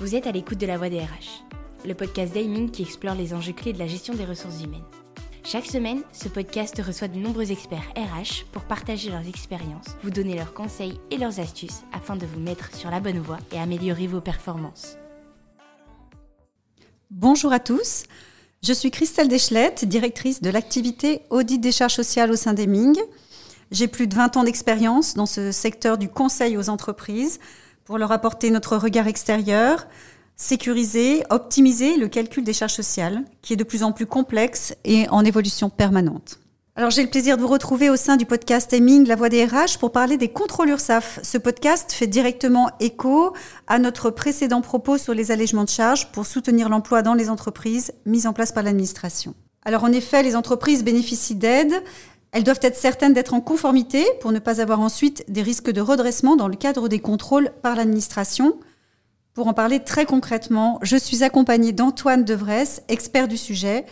Vous êtes à l'écoute de la voix des RH, le podcast d'Aiming qui explore les enjeux clés de la gestion des ressources humaines. Chaque semaine, ce podcast reçoit de nombreux experts RH pour partager leurs expériences, vous donner leurs conseils et leurs astuces afin de vous mettre sur la bonne voie et améliorer vos performances. Bonjour à tous, je suis Christelle Deschlette, directrice de l'activité audit des charges sociales au sein d'Aiming. J'ai plus de 20 ans d'expérience dans ce secteur du conseil aux entreprises pour leur apporter notre regard extérieur, sécuriser, optimiser le calcul des charges sociales, qui est de plus en plus complexe et en évolution permanente. Alors j'ai le plaisir de vous retrouver au sein du podcast Aiming La Voix des RH pour parler des contrôles URSAF. Ce podcast fait directement écho à notre précédent propos sur les allègements de charges pour soutenir l'emploi dans les entreprises mis en place par l'administration. Alors en effet, les entreprises bénéficient d'aides elles doivent être certaines d'être en conformité pour ne pas avoir ensuite des risques de redressement dans le cadre des contrôles par l'administration. Pour en parler très concrètement, je suis accompagnée d'Antoine Devresse, expert du sujet.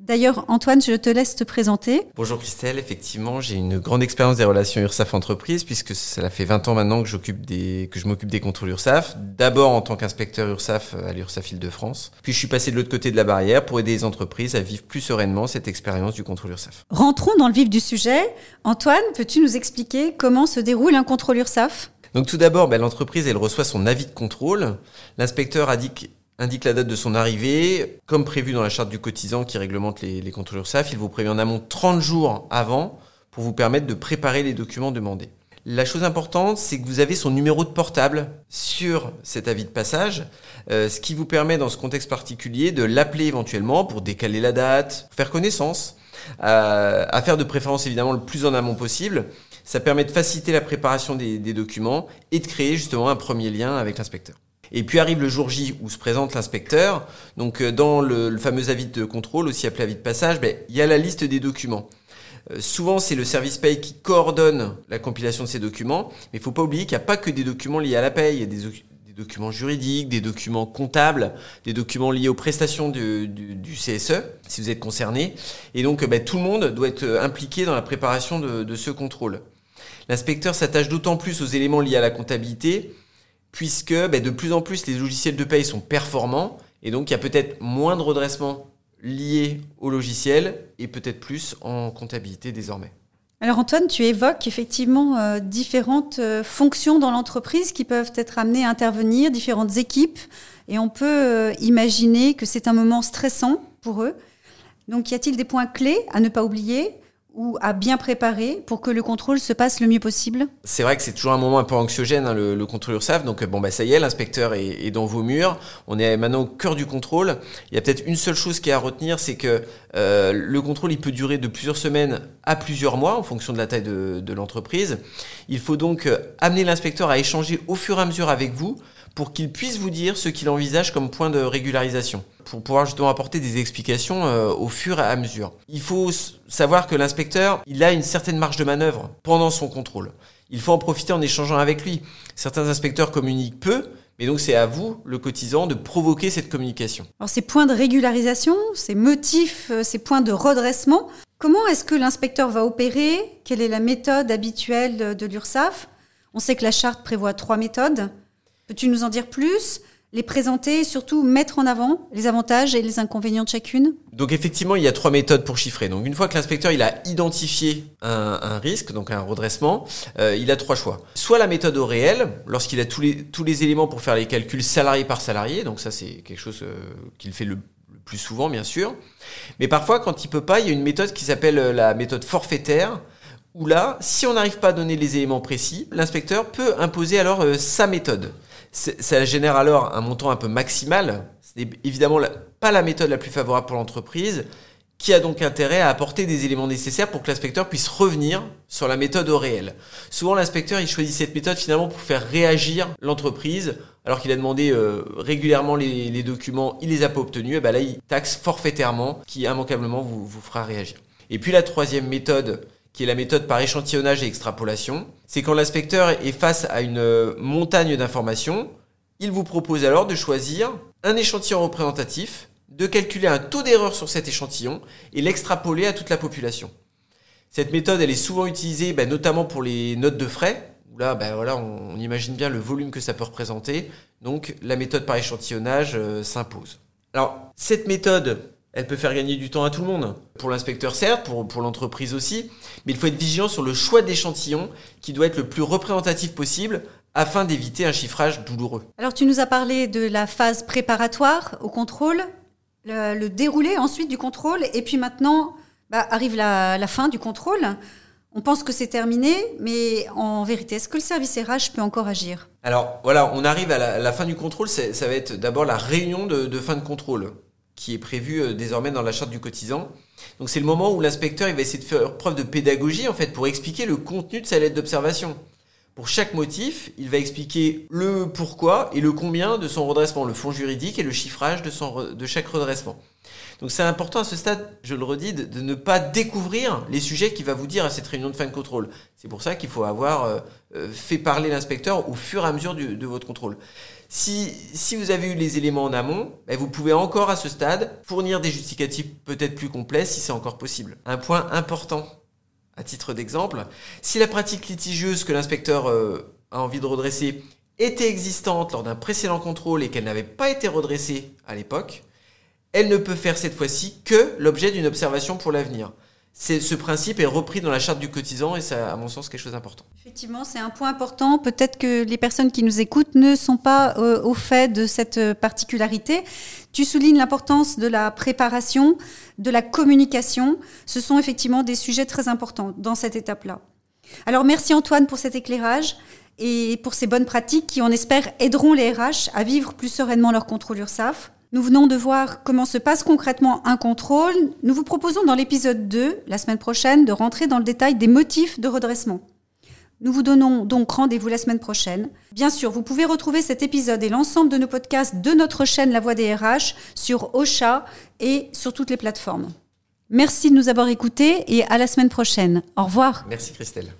D'ailleurs, Antoine, je te laisse te présenter. Bonjour Christelle, effectivement, j'ai une grande expérience des relations URSAF entreprise puisque cela fait 20 ans maintenant que j'occupe des, que je m'occupe des contrôles URSAF. D'abord en tant qu'inspecteur URSAF à l'URSAF Île-de-France. Puis je suis passé de l'autre côté de la barrière pour aider les entreprises à vivre plus sereinement cette expérience du contrôle URSAF. Rentrons dans le vif du sujet. Antoine, peux-tu nous expliquer comment se déroule un contrôle URSAF? Donc tout d'abord, ben, l'entreprise elle reçoit son avis de contrôle. L'inspecteur indique indique la date de son arrivée. Comme prévu dans la charte du cotisant qui réglemente les, les SAF, il vous prévient en amont 30 jours avant pour vous permettre de préparer les documents demandés. La chose importante, c'est que vous avez son numéro de portable sur cet avis de passage, euh, ce qui vous permet dans ce contexte particulier de l'appeler éventuellement pour décaler la date, faire connaissance, euh, à faire de préférence évidemment le plus en amont possible. Ça permet de faciliter la préparation des, des documents et de créer justement un premier lien avec l'inspecteur. Et puis arrive le jour J où se présente l'inspecteur. Donc euh, dans le, fameux avis de contrôle, aussi appelé avis de passage, ben, il y a la liste des documents. Euh, souvent, c'est le service paye qui coordonne la compilation de ces documents, mais il faut pas oublier qu'il n'y a pas que des documents liés à la paye, il y a des, documents juridiques, des documents comptables, des documents liés aux prestations du, CSE, si vous êtes concerné. Et donc, ben, tout le monde doit être impliqué dans la préparation de, de ce contrôle. L'inspecteur s'attache d'autant plus aux éléments liés à la comptabilité puisque ben, de plus en plus les logiciels de paye sont performants et donc il y a peut-être moins de redressement lié au logiciel et peut-être plus en comptabilité désormais. Alors Antoine, tu évoques effectivement euh, différentes euh, fonctions dans l'entreprise qui peuvent être amenées à intervenir, différentes équipes, et on peut euh, imaginer que c'est un moment stressant pour eux. Donc y a-t-il des points clés à ne pas oublier? Ou à bien préparer pour que le contrôle se passe le mieux possible C'est vrai que c'est toujours un moment un peu anxiogène, hein, le, contrôle URSAF. Donc, bon, bah, ça y est, l'inspecteur est, dans vos murs. On est maintenant au cœur du contrôle. Il y a peut-être une seule chose qui est à retenir, c'est que euh, le contrôle, il peut durer de plusieurs semaines à plusieurs mois en fonction de la taille de, l'entreprise. Il faut donc euh, amener l'inspecteur à échanger au fur et à mesure avec vous pour qu'il puisse vous dire ce qu'il envisage comme point de régularisation, pour pouvoir justement apporter des explications euh, au fur et à mesure. Il faut savoir que l'inspecteur, il a une certaine marge de manœuvre pendant son contrôle. Il faut en profiter en échangeant avec lui. Certains inspecteurs communiquent peu, mais donc c'est à vous, le cotisant, de provoquer cette communication. Alors ces points de régularisation, ces motifs, euh, ces points de redressement, comment est-ce que l'inspecteur va opérer? Quelle est la méthode habituelle de l'URSSAF? On sait que la charte prévoit trois méthodes. Peux-tu nous en dire plus? Les présenter et surtout mettre en avant les avantages et les inconvénients de chacune? Donc effectivement, il y a trois méthodes pour chiffrer. Donc une fois que l'inspecteur a identifié un, risque, donc un redressement, euh, il a trois choix. Soit la méthode au réel, lorsqu'il a tous les, tous les éléments pour faire les calculs salarié par salarié, donc ça c'est quelque chose euh, qu'il fait le, plus souvent bien sûr. Mais parfois quand il peut pas, il y a une méthode qui s'appelle euh, la méthode forfaitaire, où là, si on n'arrive pas à donner les éléments précis, l'inspecteur peut imposer alors sa méthode ça génère alors un montant un peu maximal. Ce n'est évidemment pas la méthode la plus favorable pour l'entreprise, qui a donc intérêt à apporter des éléments nécessaires pour que l'inspecteur puisse revenir sur la méthode au réel. Souvent, l'inspecteur, il choisit cette méthode finalement pour faire réagir l'entreprise, alors qu'il a demandé euh, régulièrement les, documents, il les a pas obtenus, et ben là, il taxe forfaitairement, qui immanquablement vous, vous fera réagir. Et puis la troisième méthode, qui est la méthode par échantillonnage et extrapolation. C'est quand l'inspecteur est face à une euh, montagne d'informations, il vous propose alors de choisir un échantillon représentatif, de calculer un taux d'erreur sur cet échantillon et l'extrapoler à toute la population. Cette méthode, elle est souvent utilisée bah, notamment pour les notes de frais, là, voilà, on, imagine bien le volume que ça peut représenter. Donc la méthode par échantillonnage euh, s'impose. Alors cette méthode, elle peut faire gagner du temps à tout le monde. Pour l'inspecteur certes, pour, pour l'entreprise aussi, mais il faut être vigilant sur le choix d'échantillons qui doit être le plus représentatif possible afin d'éviter un chiffrage douloureux. Alors tu nous as parlé de la phase préparatoire au contrôle, le, déroulé ensuite du contrôle, et puis maintenant bah, arrive la, fin du contrôle. On pense que c'est terminé, mais en vérité, est-ce que le service RH peut encore agir? Alors voilà, on arrive à la, fin du contrôle. Ça va être d'abord la réunion de, fin de contrôle qui est prévue euh, désormais dans la charte du cotisant. Donc c'est le moment où l'inspecteur va essayer de faire preuve de pédagogie en fait pour expliquer le contenu de sa lettre d'observation. Pour chaque motif, il va expliquer le pourquoi et le combien de son redressement, le fond juridique et le chiffrage de chaque redressement. Donc c'est important à ce stade, je le redis, de, ne pas découvrir les sujets qu'il va vous dire à cette réunion de fin de contrôle. C'est pour ça qu'il faut avoir euh, euh, fait parler l'inspecteur au fur et à mesure de votre contrôle. Si, si, vous avez eu les éléments en amont, ben, vous pouvez encore à ce stade fournir des justificatifs peut-être plus complets si c'est encore possible. Un point important, à titre d'exemple, si la pratique litigieuse que l'inspecteur euh, a envie de redresser était existante lors d'un précédent contrôle et qu'elle n'avait pas été redressée à l'époque, elle ne peut faire cette fois-ci que l'objet d'une observation pour l'avenir. Ce principe est repris dans la charte du cotisant et c'est à mon sens quelque chose d'important. Effectivement, c'est un point important. Peut-être que les personnes qui nous écoutent ne sont pas euh, au fait de cette euh, particularité. Tu soulignes l'importance de la préparation, de la communication. Ce sont effectivement des sujets très importants dans cette étape-là. Alors merci Antoine pour cet éclairage et pour ces bonnes pratiques qui, on espère, aideront les RH à vivre plus sereinement leur contrôle URSAF. Nous venons de voir comment se passe concrètement un contrôle. Nous vous proposons dans l'épisode 2, la semaine prochaine, de rentrer dans le détail des motifs de redressement. Nous vous donnons donc rendez-vous la semaine prochaine. Bien sûr, vous pouvez retrouver cet épisode et l'ensemble de nos podcasts de notre chaîne La Voix des RH sur Ocha et sur toutes les plateformes. Merci de nous avoir écoutés et à la semaine prochaine. Au revoir. Merci Christelle.